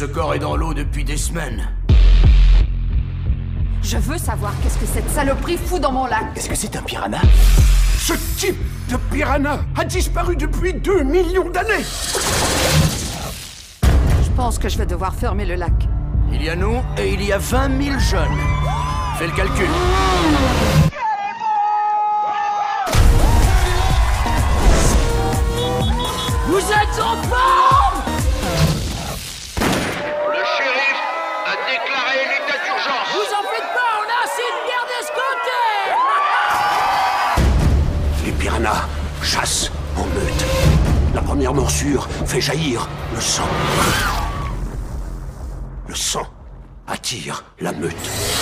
ce corps est dans l'eau depuis des semaines. Je veux savoir qu'est-ce que cette saloperie fout dans mon lac. Est-ce que c'est un piranha? Ce type de piranha a disparu depuis 2 millions d'années Je pense que je vais devoir fermer le lac. Il y a nous et il y a 20 000 jeunes. Fais le calcul. Chassent en meute. La première morsure fait jaillir le sang. Le sang attire la meute.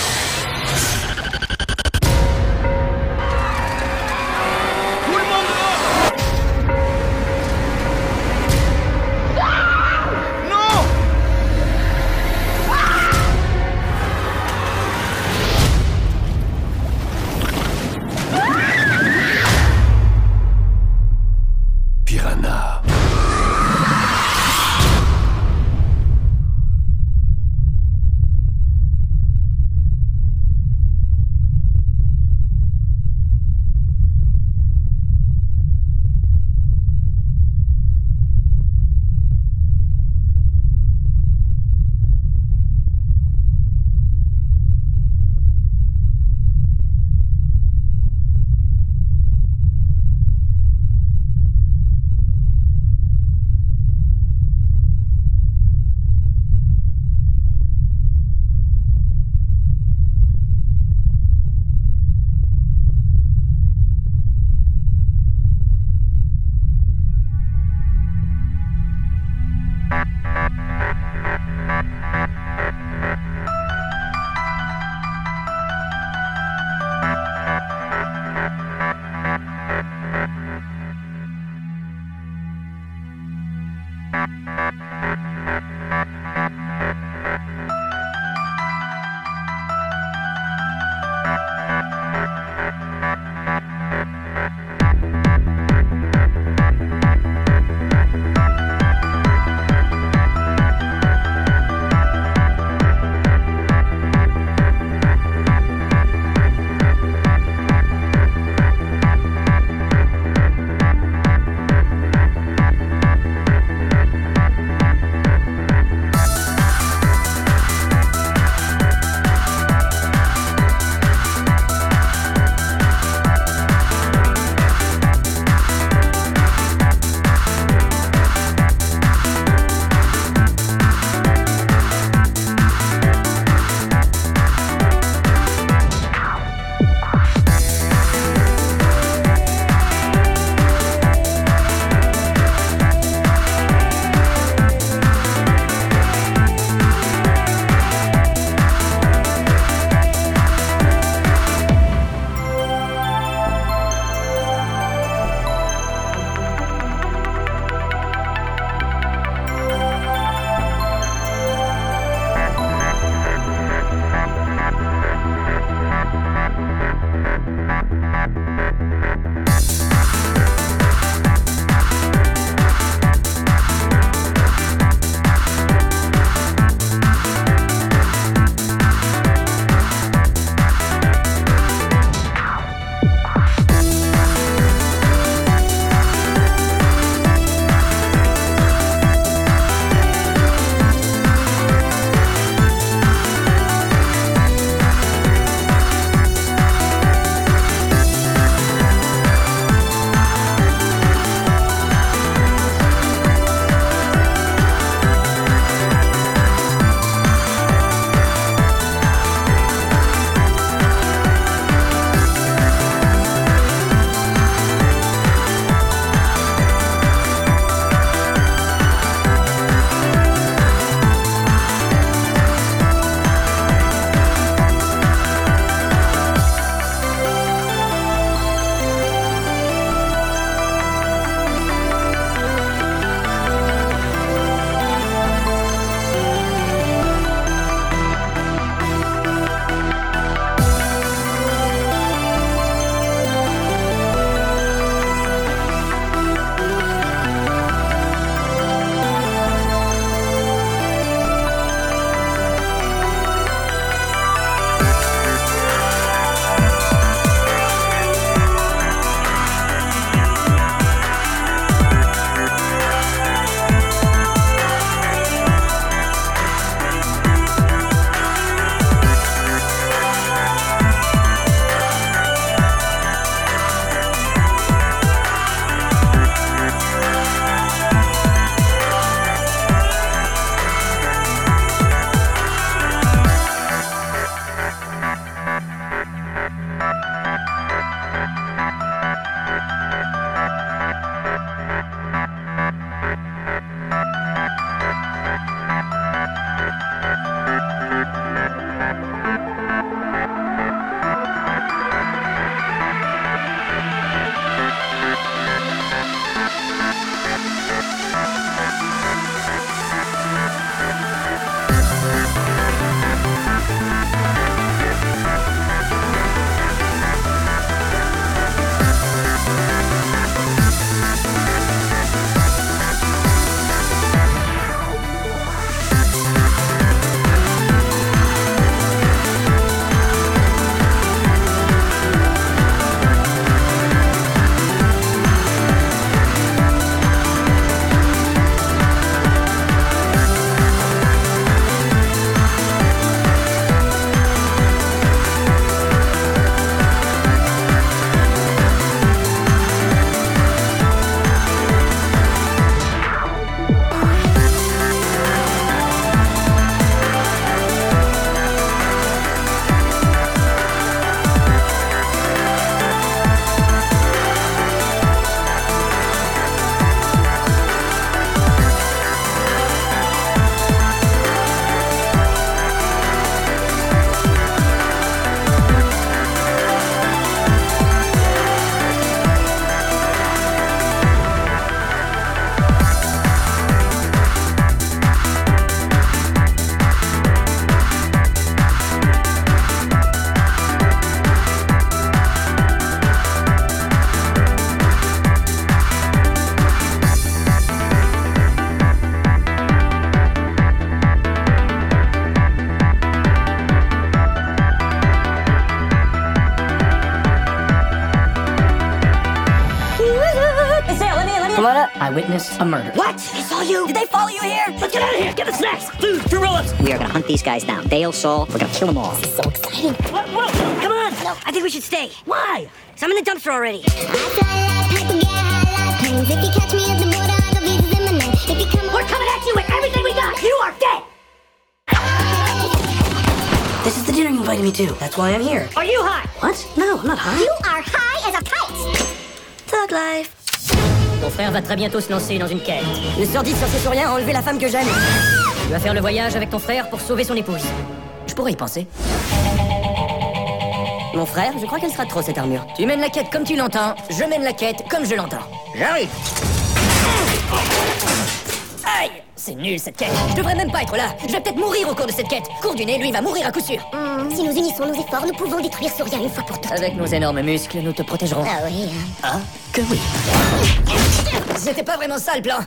I witnessed a murder. What? I saw you. Did they follow you here? Let's get out of here. Get the snacks. Food. Two roll-ups. We are gonna hunt these guys down. Dale, Saul, we're gonna kill them all. So exciting. Whoa, whoa. Come on. No, I think we should stay. Why? So I'm in the dumpster already. We're coming at you with everything we got. You are dead. This is the dinner you invited me to. That's why I'm here. Are you high? What? No, I'm not high. You are high as a kite. Thug life. Ton frère va très bientôt se lancer dans une quête. Le sordide sorcier a enlevé la femme que j'aime. Tu vas faire le voyage avec ton frère pour sauver son épouse. Je pourrais y penser. Mon frère, je crois qu'elle sera trop cette armure. Tu mènes la quête comme tu l'entends, je mène la quête comme je l'entends. J'arrive Aïe C'est nul cette quête. Je devrais même pas être là. Je vais peut-être mourir au cours de cette quête. Cours du nez, lui, va mourir à coup sûr. Hmm, si nous unissons nos efforts, nous pouvons détruire Soria une fois pour toutes. Avec nos énormes muscles, nous te protégerons. Ah oui. hein. Ah, que oui. C'était pas vraiment ça le plan.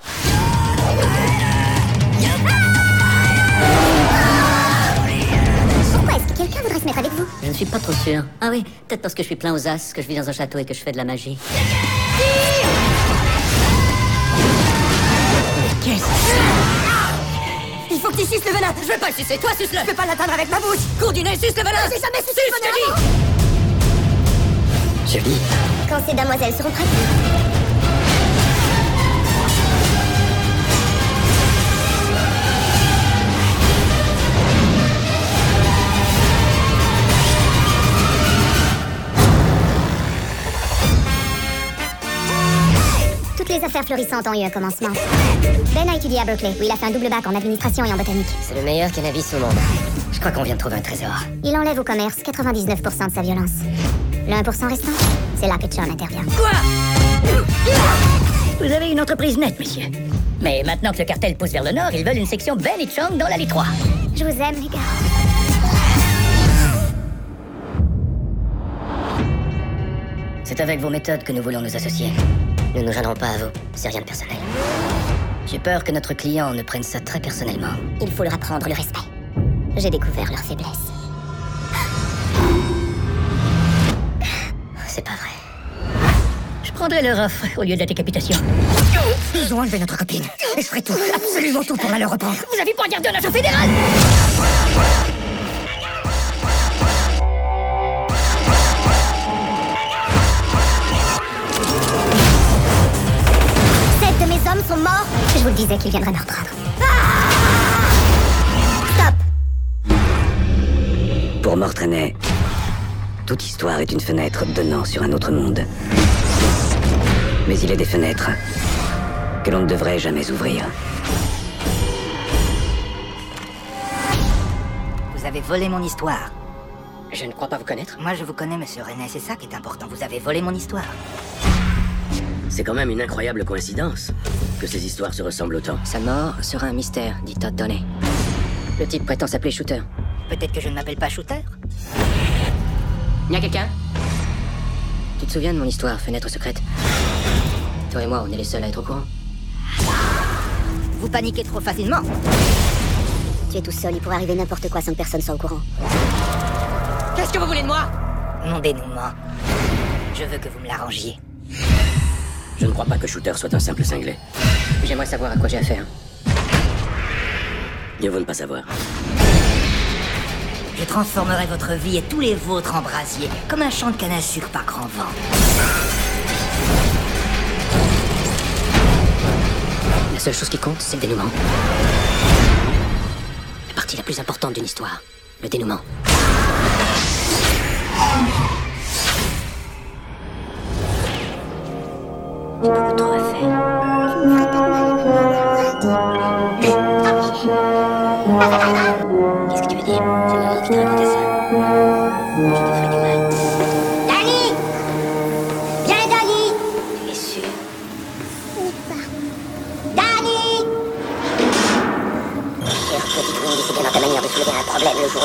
Pourquoi est-ce que quelqu'un voudrait se mettre avec vous Je ne suis pas trop sûr. Ah oui, peut-être parce que je suis plein aux as, que je vis dans un château et que je fais de la magie. Qu'est-ce Il faut que tu suces le venin. Je vais pas le sucer, toi suce-le Je peux pas l'atteindre avec ma bouche. Cours du nez, suce le venin J'ai jamais sucé Suce, le venin dis Julie, Quand ces damoiselles seront prêtes. Les affaires florissantes ont eu un commencement. Ben a étudié à Berkeley, où il a fait un double bac en administration et en botanique. c'est le meilleur cannabis au monde. Je crois qu'on vient de trouver un trésor. Il enlève au commerce 99% de sa violence. Le 1% restant, c'est là que John intervient. Quoi? Vous avez une entreprise nette, monsieur. Mais maintenant que le cartel pousse vers le nord, ils veulent une section Ben et Chong dans l'allée 3. Je vous aime, les gars. C'est avec vos méthodes que nous voulons nous associer. Nous ne nous gênerons pas à vous, c'est rien de personnel. J'ai peur que notre client ne prenne ça très personnellement. Il faut leur apprendre le respect. J'ai découvert leur faiblesse. C'est pas vrai. Je prendrai leur offre au lieu de la décapitation. Ils ont enlevé notre copine. Et je ferai tout, absolument tout pour la leur reprendre. Vous avez pas regardé un agent fédéral Disais qu'ils viendraient me reprendre. Stop Pour Mortrenet, toute histoire est une fenêtre donnant sur un autre monde. Mais il est des fenêtres que l'on ne devrait jamais ouvrir. Vous avez volé mon histoire. Je ne crois pas vous connaître. Moi, je vous connais, monsieur René, c'est ça qui est important. Vous avez volé mon histoire. C'est quand même une incroyable coïncidence que ces histoires se ressemblent autant. Sa mort sera un mystère, dit Todd Donney. Le type prétend s'appeler Shooter. Peut-être que je ne m'appelle pas Shooter Y a quelqu'un? Tu te souviens de mon histoire, fenêtre secrète? Toi et moi, on est les seuls à être au courant. Vous paniquez trop facilement. Tu es tout seul, il pourrait arriver n'importe quoi sans que personne soit au courant. Qu'est-ce que vous voulez de moi? Mon dénouement. Je veux que vous me l'arrangiez. Je ne crois pas que Shooter soit un simple cinglé. J'aimerais savoir à quoi j'ai affaire. Mieux vaut ne pas savoir. Je transformerai votre vie et tous les vôtres en brasier, comme un champ de canne à sucre par grand vent. La seule chose qui compte, c'est le dénouement. La partie la plus importante d'une histoire, le dénouement.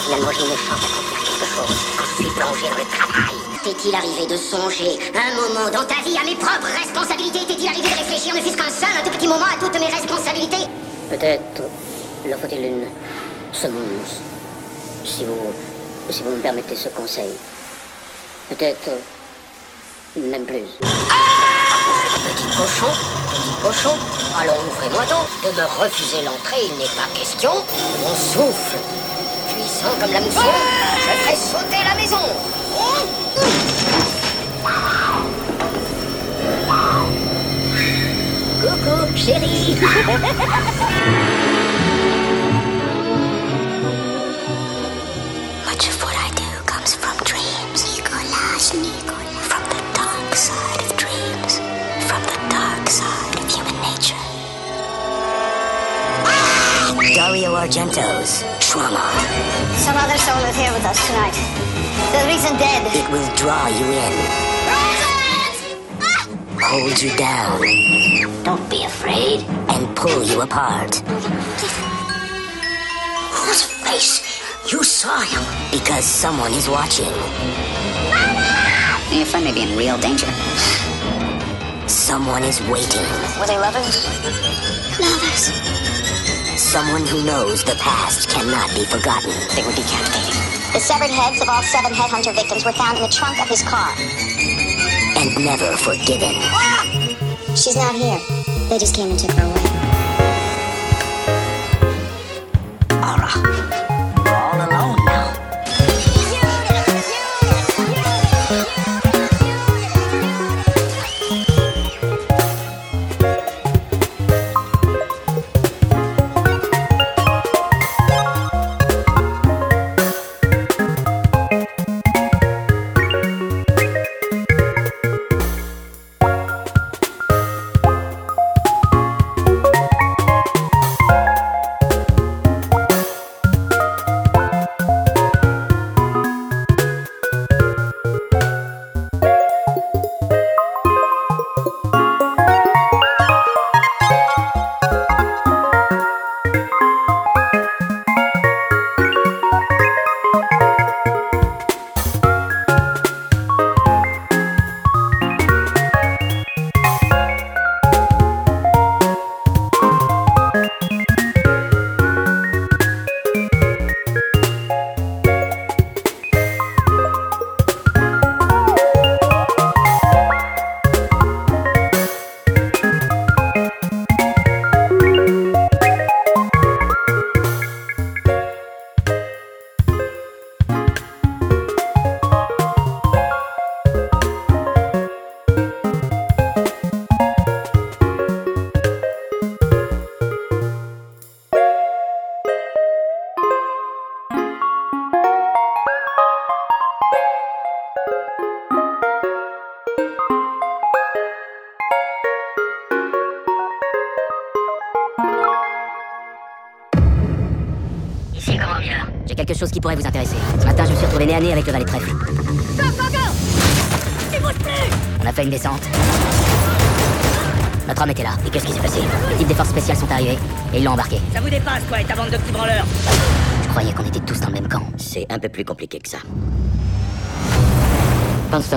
Finalement j'ai une chance d'accomplir quelque chose. Je suis plongé dans le travail. T'est-il arrivé de songer un moment dans ta vie à mes propres responsabilités? T'est-il arrivé de réfléchir ne fût-ce qu'un seul, un tout petit moment à toutes mes responsabilités? Peut-être leur faut-il une semonce. Si vous, si vous me permettez ce conseil. Peut-être même plus. Petit cochon petit cochon. Alors ouvrez-moi donc. De me refuser l'entrée, il n'est pas question. Mon souffle, puissant comme la mousson, je ferai sauter la maison. Coucou, chérie. Much of what I do comes from dreams. From the dark side of dreams. From the dark side of human nature. Ah! Dario Argento's Trauma. Some other soul is here with us tonight. The reason dead. It will draw you in. Ah! Hold you down. Don't be afraid. And pull you apart. Whose face? You saw him. Because someone is watching. Your friend may be in real danger. Someone is waiting. Were they lovers? Lovers. Someone who knows the past cannot be forgotten. They were decapitated. The severed heads of all seven headhunter victims were found in the trunk of his car. And never forgiven. Ah! She's not here. They just came and took her away.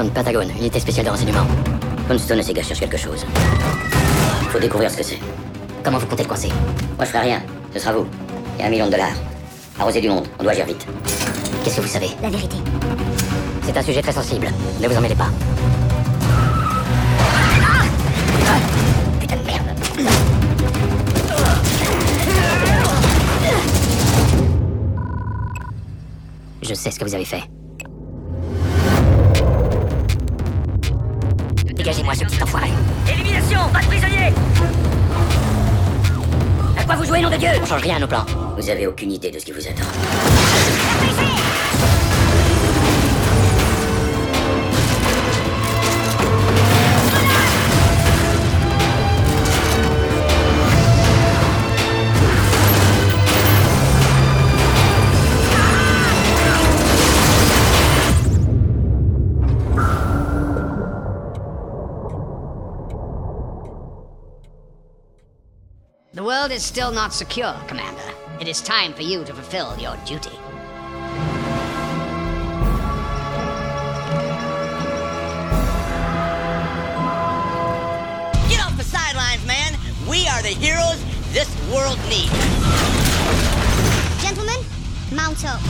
Poundstone, Patagon, unité spéciale de renseignement. Poundstone et ses gars cherchent quelque chose. Faut découvrir ce que c'est. Comment vous comptez le coincer? Moi, je ferai rien. Ce sera vous. Il y a un million de dollars. Arroser du monde. On doit agir vite. Qu'est-ce que vous savez? La vérité. C'est un sujet très sensible. Ne vous en mêlez pas. Putain de merde. Je sais ce que vous avez fait. Dégagez-moi ce petit enfoiré. Élimination, pas de prisonniers À quoi vous jouez, nom de Dieu? On change rien à nos plans. Vous avez aucune idée de ce qui vous attend. World is still not secure, Commander. It is time for you to fulfill your duty. Get off the sidelines, man! We are the heroes this world needs. Gentlemen, mount up.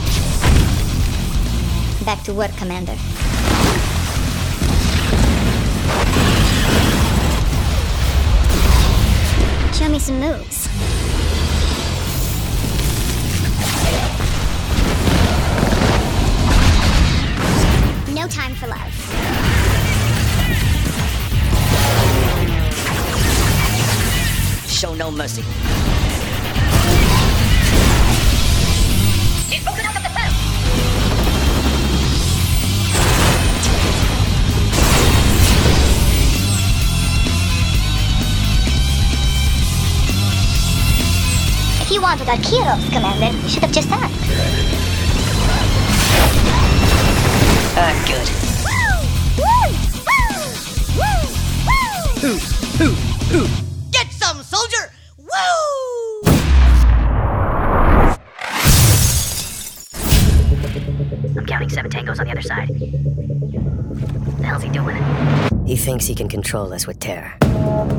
Back to work, Commander. Show me some moves. No time for love. Show no mercy. If you wanted Commander, you should have just asked. Ah, good. Who, who, who? Get some, soldier! Woo! I'm counting seven tangos on the other side. What The hell's he doing? He thinks he can control us with terror.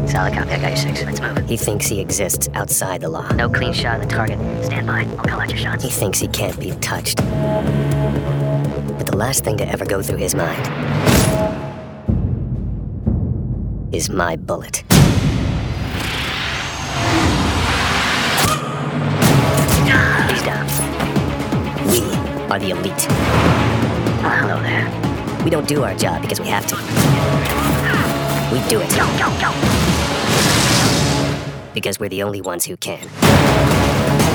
Solid copy, I got you six. Let's move. He thinks he exists outside the law. No clean shot of the target. Stand by. I'll call out your shots. He thinks he can't be touched. But the last thing to ever go through his mind is my bullet. He's down. We are the elite. Hello there. We don't do our job because we have to. We do it. Go, go, go! Because we're the only ones who can.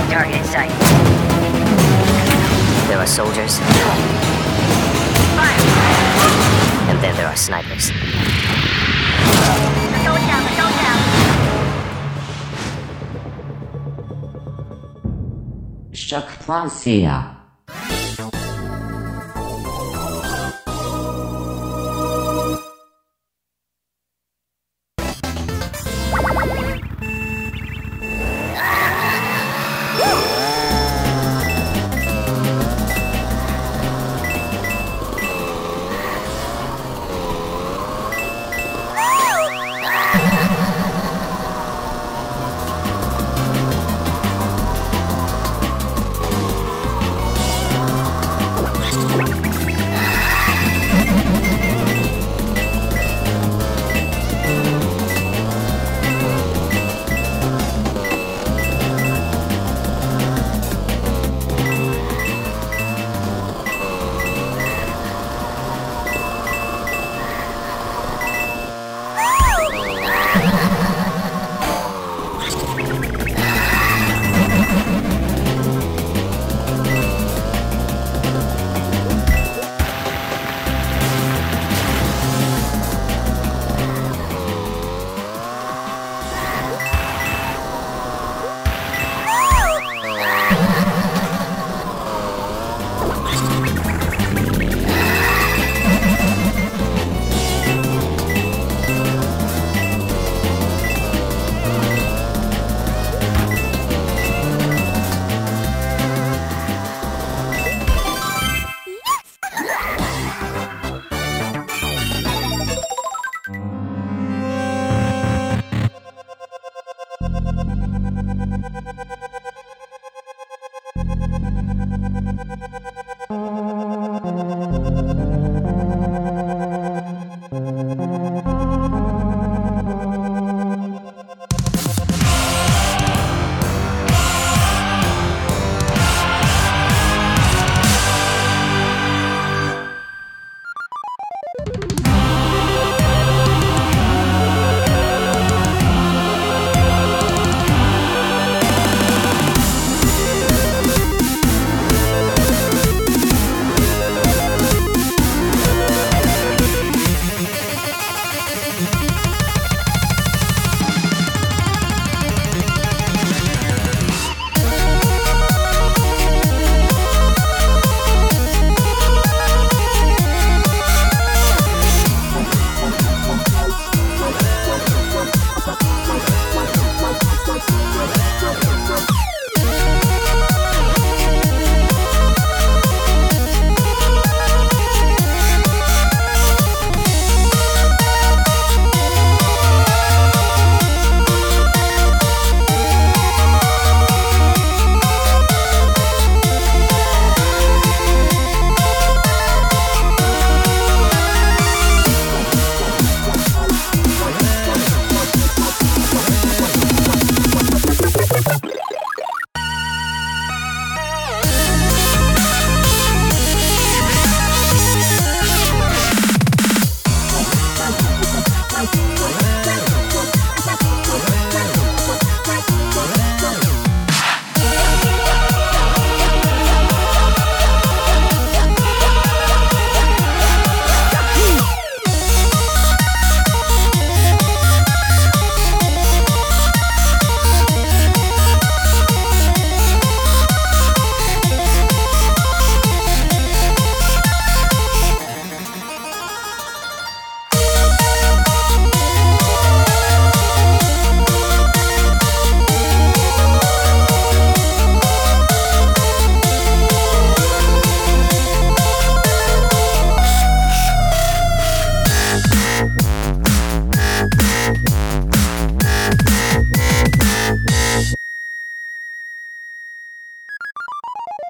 Target in sight. There are soldiers. And then there are snipers. Go down, go down. Choc.ca Hello.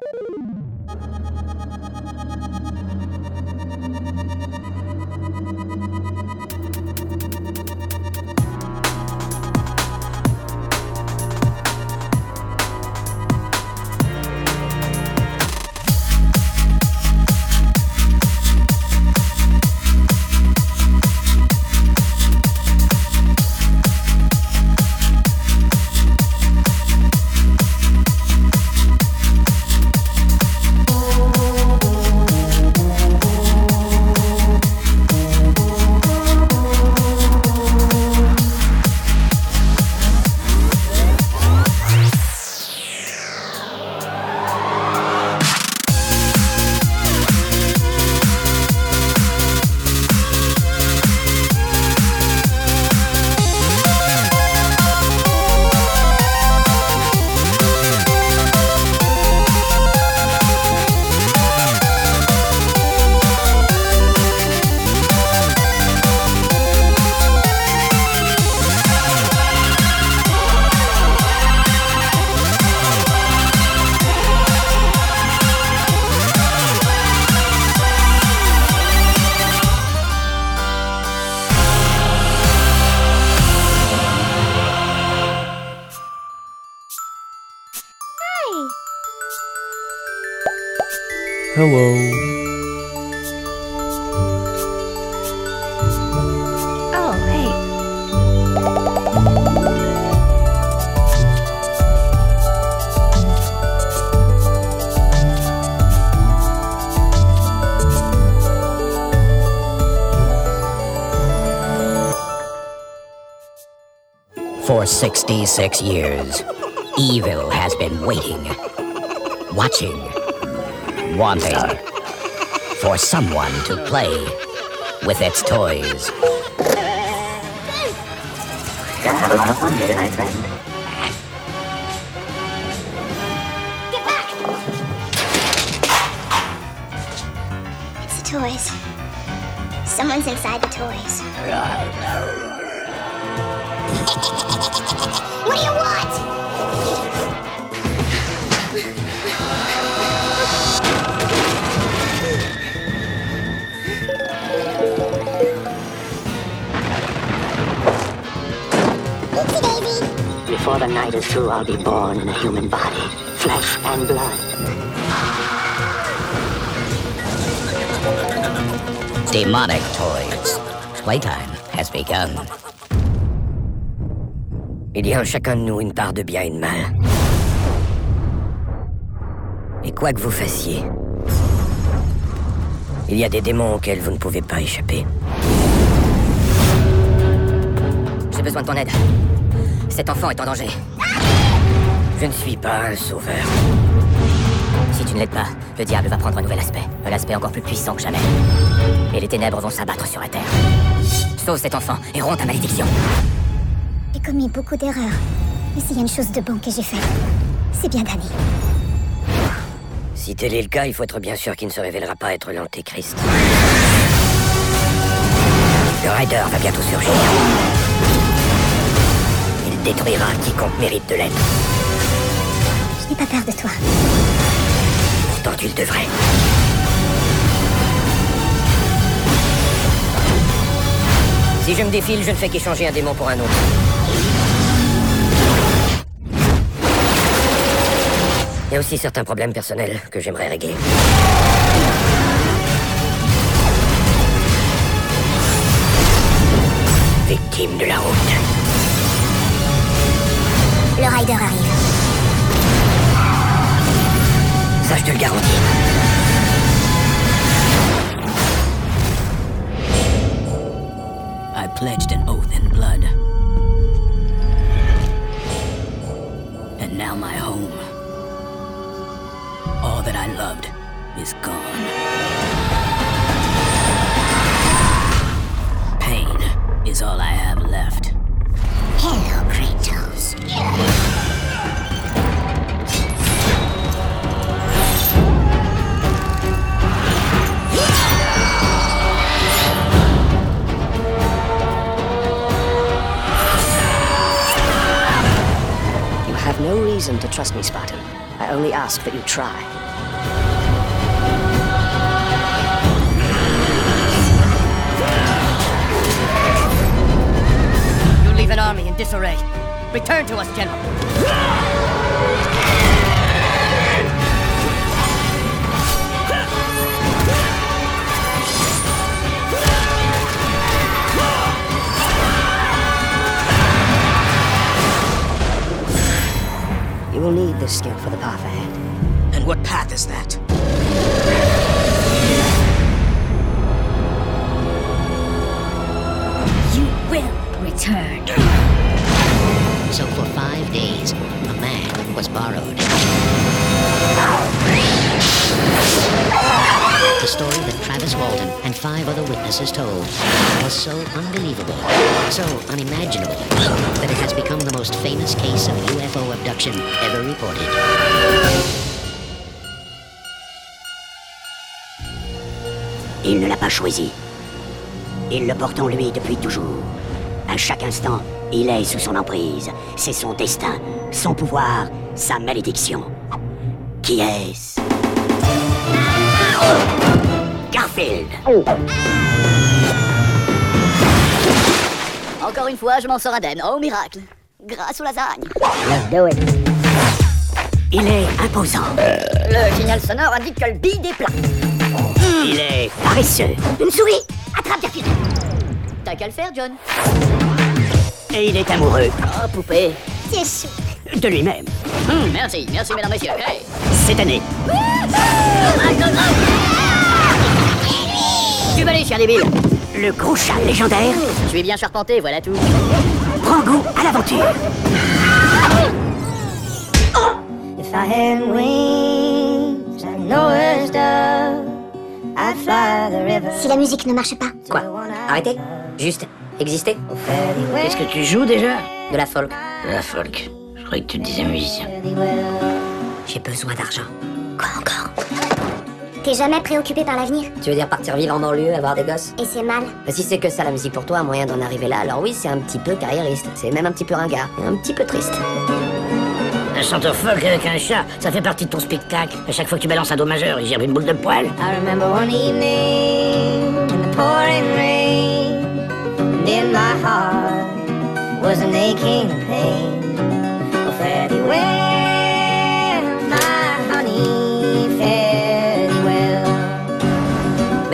you For 66 years, evil has been waiting, watching, wanting for someone to play with its toys. It's the toys. Someone's inside the toys. What do you want? Before the night is through, I'll be born in a human body, flesh and blood. Demonic toys. Playtime has begun. Il y a en chacun de nous une part de bien et de mal. Et quoi que vous fassiez, il y a des démons auxquels vous ne pouvez pas échapper. J'ai besoin de ton aide. Cet enfant est en danger. Je ne suis pas un sauveur. Si tu ne l'aides pas, le diable va prendre un nouvel aspect. Un aspect encore plus puissant que jamais. Et les ténèbres vont s'abattre sur la terre. Sauve cet enfant et romps ta malédiction. J'ai commis beaucoup d'erreurs. Mais s'il y a une chose de bon que j'ai faite, c'est bien Danny. Si tel est le cas, il faut être bien sûr qu'il ne se révélera pas être l'antéchrist. Le Rider va bientôt surgir. Il détruira quiconque mérite de l'aide. Je n'ai pas peur de toi. Pourtant, tu le devrais. Si je me défile, je ne fais qu'échanger un démon pour un autre. Il y a aussi certains problèmes personnels que j'aimerais régler. Victime de la route. Le Rider arrive. Ça, je te le garantis. I pledged an that I loved is gone. Pain is all I have left. Hello, Kratos. You have no reason to trust me, Spartan. I only ask that you try. Leave an army in disarray. Return to us, General. You will need this skill for the path ahead. And what path is that? Other witnesses told was so unbelievable, so unimaginable, that it has become the most famous case of UFO abduction ever reported. Il ne l'a pas choisi. Il le porte en lui depuis toujours. À chaque instant, il est sous son emprise. C'est son destin, son pouvoir, sa malédiction. Qui est-ce? Garfield Encore une fois, je m'en sors indemne. Oh miracle Grâce aux lasagnes. Let's do it. Il est imposant. Le signal sonore indique que le bide est plat. Il est paresseux. Une souris Attrape, Garfield T'as qu'à le faire, John. Et il est amoureux. Oh, poupée. C'est chou. De lui-même. Hum, merci, merci, mesdames, messieurs. Hey. Cette année. Aller, chien débile. Le gros chat légendaire Je suis bien charpenté, voilà tout. prend goût à l'aventure. If I had wings like Noah's dove, I'd fly the river. Si la musique ne marche pas, Quoi? Arrêtez? Juste exister? Qu'est-ce que tu joues déjà? De la folk. De la folk. Je croyais que tu te disais musicien. J'ai besoin d'argent. quoi encore? T'es jamais préoccupé par l'avenir Tu veux dire partir vivre en banlieue, avoir des gosses? Et c'est mal. Bah, Si c'est que ça la musique pour toi, un moyen d'en arriver là, alors oui, c'est un petit peu carriériste. C'est même un petit peu ringard. Et un petit peu triste. Un chanteur folk avec un chat, ça fait partie de ton spectacle. À chaque fois que tu balances un do majeur, il gerbe une boule de poil. I remember one evening in the pouring rain, and in my heart was an aching pain.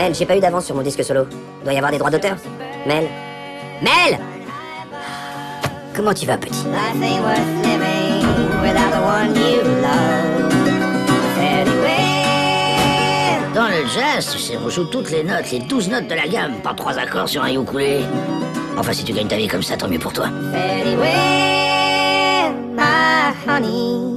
Mel, j'ai pas eu d'avance sur mon disque solo. Doit y avoir des droits d'auteur Mel Mel Comment tu vas, petit? Dans le jazz, tu sais, on joue toutes les notes, les douze notes de la gamme, pas trois accords sur un ukulélé. Enfin, si tu gagnes ta vie comme ça, tant mieux pour toi. Well, my honey,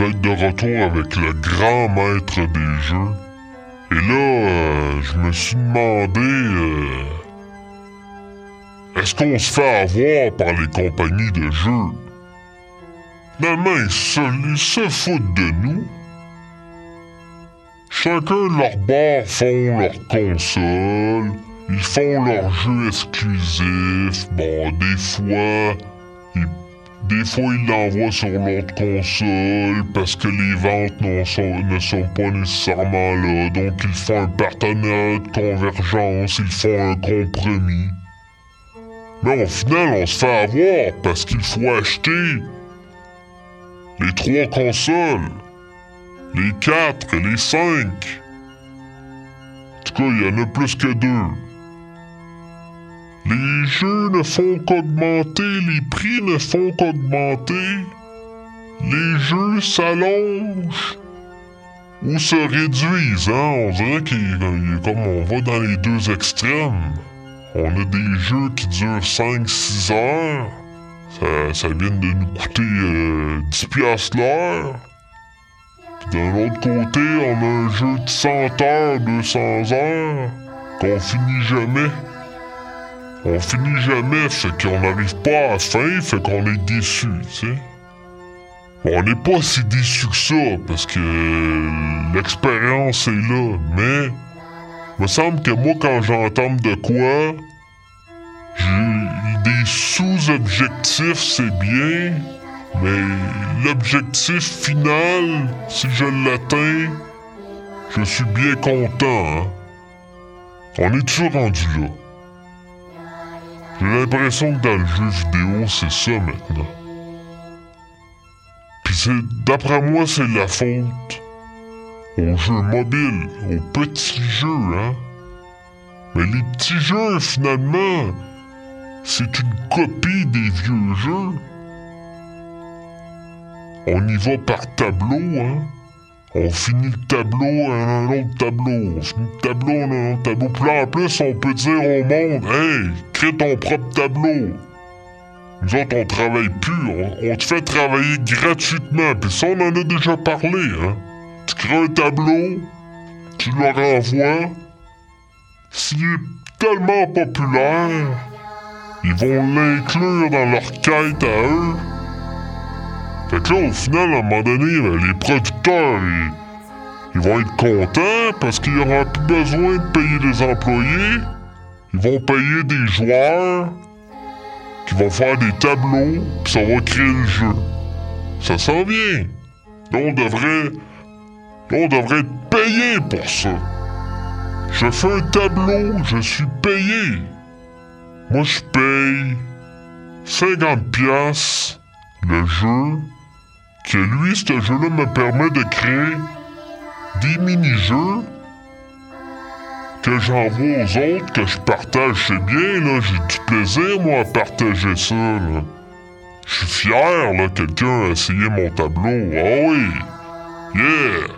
Êtes de retour avec le grand maître des jeux. Et là, euh, je me suis demandé... euh, Est-ce qu'on se fait avoir par les compagnies de jeux? Finalement, ils se, se foutent de nous. Chacun leur bord font leur console. Ils font leurs jeux exclusifs. Bon, des fois, ils des fois, ils l'envoient sur l'autre console parce que les ventes sont- ne sont pas nécessairement là. Donc, ils font un partenariat de convergence, ils font un compromis. Mais au final, on se fait avoir parce qu'il faut acheter les trois consoles, les quatre et les cinq. En tout cas, il y en a plus que deux. Les jeux ne font qu'augmenter, les prix ne font qu'augmenter. Les jeux s'allongent ou se réduisent, hein. On dirait qu'il comme on va dans les deux extrêmes. On a des jeux qui durent 5-6 heures. Ça, vient de nous coûter euh, 10 piastres l'heure. D'un autre côté, on a un jeu de 100 heures, 200 heures, qu'on finit jamais. On finit jamais, fait qu'on n'arrive pas à la fin, fait qu'on est déçu. On n'est pas si déçu que ça, parce que l'expérience est là, mais... me semble que moi, quand j'entends de quoi, j'ai des sous-objectifs, c'est bien, Mais l'objectif final, si je l'atteins, je suis bien content. Hein? On est toujours rendu là. J'ai l'impression que dans le jeu vidéo, c'est ça maintenant. Puis c'est, d'après moi, c'est la faute aux jeux mobiles, aux petits jeux, hein. Mais les petits jeux, finalement, c'est une copie des vieux jeux. On y va par tableau, hein. On finit le tableau à un autre tableau. On finit le tableau à un autre tableau. Puis en plus, on peut dire au monde Hey, crée ton propre tableau. Nous autres, on travaille plus. On, on te fait travailler gratuitement. Puis ça, on en a déjà parlé, hein. Tu crées un tableau, tu le renvoies. S'il est tellement populaire, ils vont l'inclure dans leur quête à eux. Fait que là, au final, à un moment donné, ben, les producteurs, ils, vont être contents parce qu'ils n'auront plus besoin de payer les employés. Ils vont payer des joueurs qui vont faire des tableaux, puis ça va créer le jeu. Ça s'en vient. Là, on devrait. On devrait être payé pour ça. Je fais un tableau, je suis payé. Moi, je paye 50 pièces le jeu, que lui, ce jeu-là me permet de créer des mini-jeux que j'envoie aux autres, que je partage. C'est bien, là, j'ai du plaisir, moi, à partager ça, là. Je suis fier, là, quelqu'un a essayé mon tableau. Ah oui! Yeah!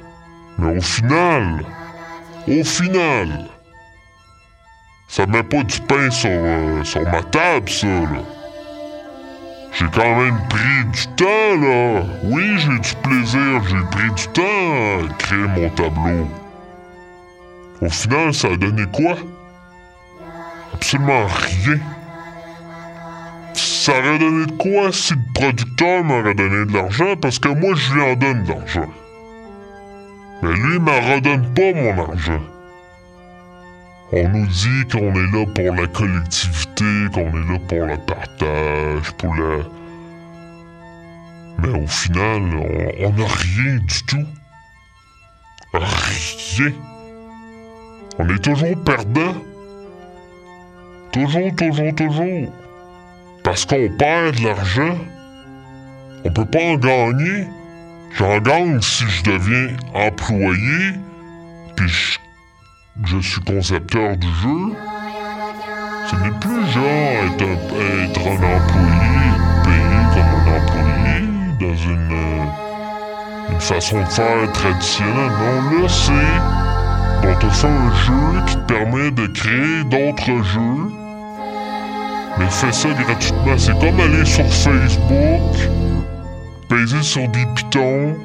Mais au final, au final, ça met pas du pain sur, euh, sur ma table, ça, là. J'ai quand même pris du temps, là. Oui, j'ai du plaisir, j'ai pris du temps à créer mon tableau. Au final, ça a donné quoi? Absolument rien. Ça aurait donné quoi si le producteur m'aurait donné de l'argent? Parce que moi, je lui en donne de l'argent. Mais lui, il me redonne pas mon argent. On nous dit qu'on est là pour la collectivité, qu'on est là pour le partage, pour la... Mais au final, on n'a rien du tout. Rien. On est toujours perdant. Toujours, toujours, toujours. Parce qu'on perd de l'argent. On peut pas en gagner. J'en gagne si je deviens employé, puis je je suis concepteur du jeu. Ce n'est plus genre être un, employé, payé comme un employé dans une, euh, façon de faire traditionnelle. Non, là, c'est. On te fait un jeu qui te permet de créer d'autres jeux. Mais fais ça gratuitement. C'est comme aller sur Facebook, peser sur des pitons.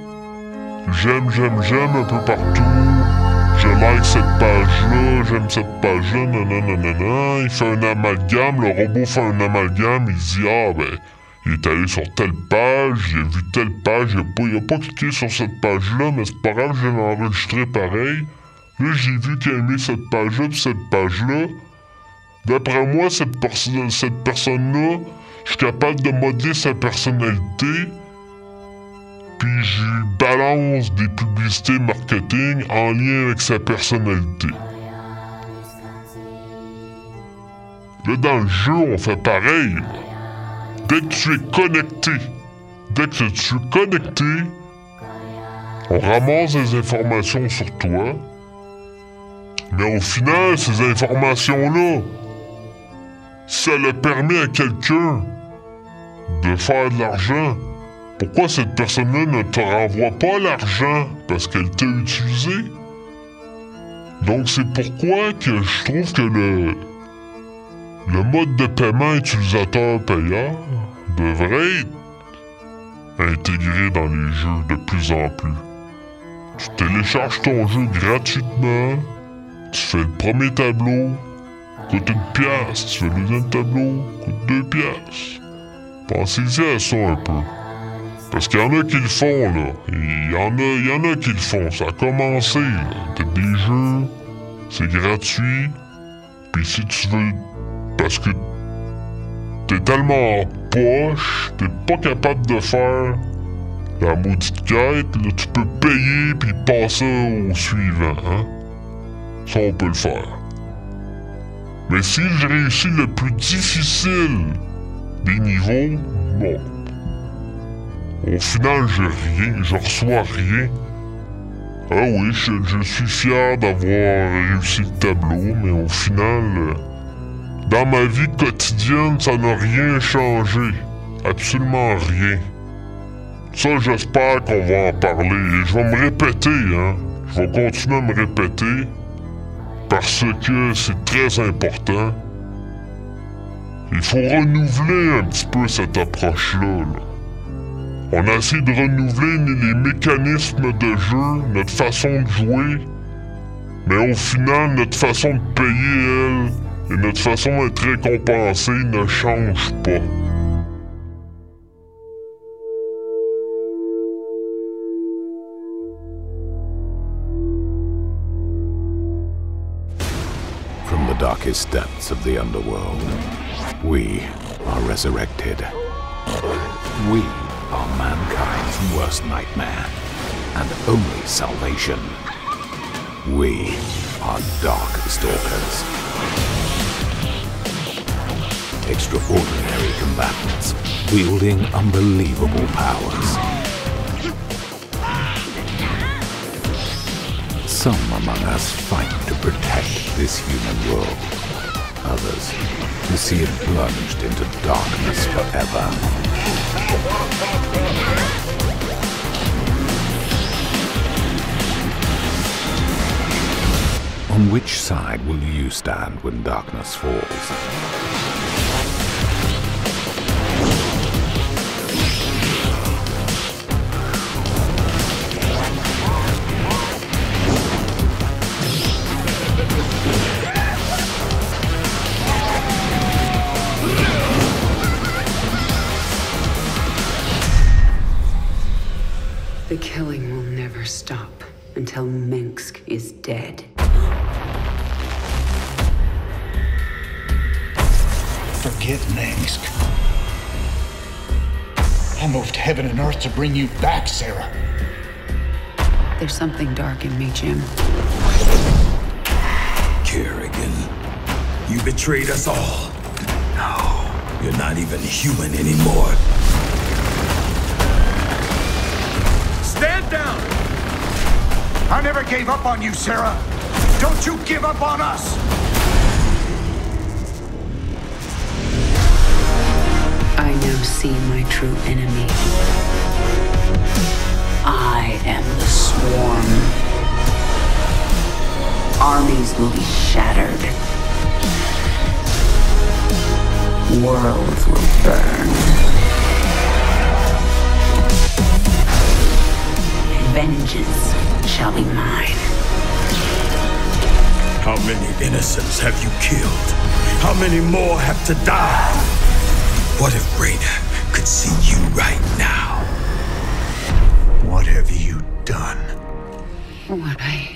J'aime, j'aime, j'aime un peu partout je like cette page-là, j'aime cette page-là, nanana, Il fait un amalgame, le robot fait un amalgame, il dit Ah ben, il est allé sur telle page, il a vu telle page, il a pas, cliqué sur cette page-là, mais c'est pas grave, je l'ai enregistré pareil. Là, j'ai vu qu'il a mis cette page-là cette page-là. D'après moi, cette, personne cette personne-là, je suis capable de modeler sa personnalité puis je balance des publicités marketing en lien avec sa personnalité. Là, dans le jeu, on fait pareil. Dès que tu es connecté, dès que tu es connecté, on ramasse des informations sur toi. Mais au final, ces informations-là, ça le permet à quelqu'un de faire de l'argent, pourquoi cette personne-là ne te renvoie pas l'argent? Parce qu'elle t'a utilisé? Donc c'est pourquoi que je trouve que le, le mode de paiement utilisateur-payeur devrait être intégré dans les jeux de plus en plus. Tu télécharges ton jeu gratuitement, tu fais le premier tableau, coûte une pièce, tu fais le deuxième tableau, coûte deux pièces. Pensez-y à ça un peu. Parce qu'il y en a qui le font, là. Il y en a, il y en a qui le font. Ça a commencé, là. T'as des jeux, c'est gratuit. Puis si tu veux. Parce que t'es tellement poche, t'es pas capable de faire la maudite quête, là, tu peux payer puis passer au suivant, hein? Ça, on peut le faire. Mais si je réussis le plus difficile des niveaux, bon. Au final, j'ai rien, je reçois rien. Ah oui, je, suis fier d'avoir réussi le tableau, mais au final, euh, dans ma vie quotidienne, ça n'a rien changé. Absolument rien. Ça, j'espère qu'on va en parler. Et je vais me répéter, hein. Je vais continuer à me répéter. Parce que c'est très important. Il faut renouveler un petit peu cette approche-là. là. On a essayé de renouveler les mécanismes de jeu, notre façon de jouer, mais au final, notre façon de payer, elle, et notre façon d'être récompensé ne change pas. From the darkest depths of the underworld, we are resurrected. We are mankind's worst nightmare, and only salvation. We are Dark Stalkers. Extraordinary combatants, wielding unbelievable powers. Some among us fight to protect this human world. Others to see it plunged into darkness forever. On which side will you stand when darkness falls? Bring you back, Sarah. There's something dark in me, Jim. Kerrigan, you betrayed us all. No, you're not even human anymore. Stand down! I never gave up on you, Sarah. Don't you give up on us! I now see my true enemy. I am the swarm. Armies will be shattered. Worlds will burn. Vengeance shall be mine. How many innocents have you killed? How many more have to die? What if Raina could see you right now? What have you done? What I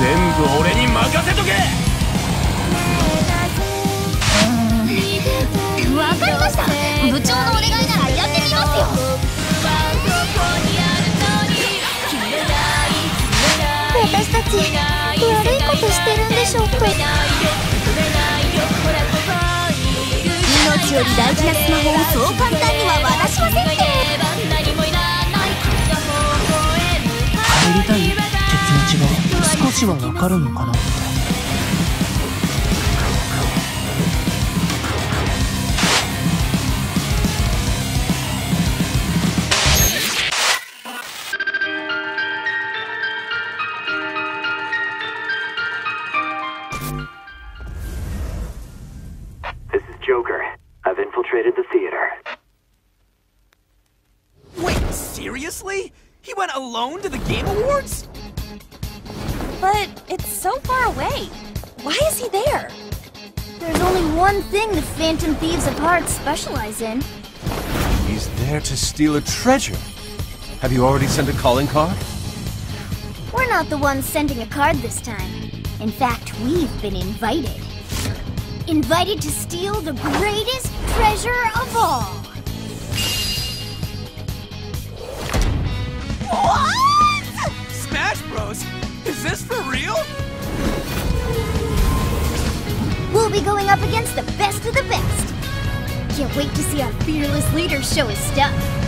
全部俺に任せとけ。わかりました。部長のお願いならやってみますよ。私たち悪いことしてるんでしょうか？命より大事なスマホをそう簡単には渡しませんって帰りたい話はわかるのかな？Thieves of specialize in. He's there to steal a treasure. Have you already sent a calling card? We're not the ones sending a card this time. In fact, we've been invited. Invited to steal the greatest treasure of all. What? Smash Bros? Is this for real? We'll be going up against the best of the best. Can't wait to see our fearless leader show his stuff.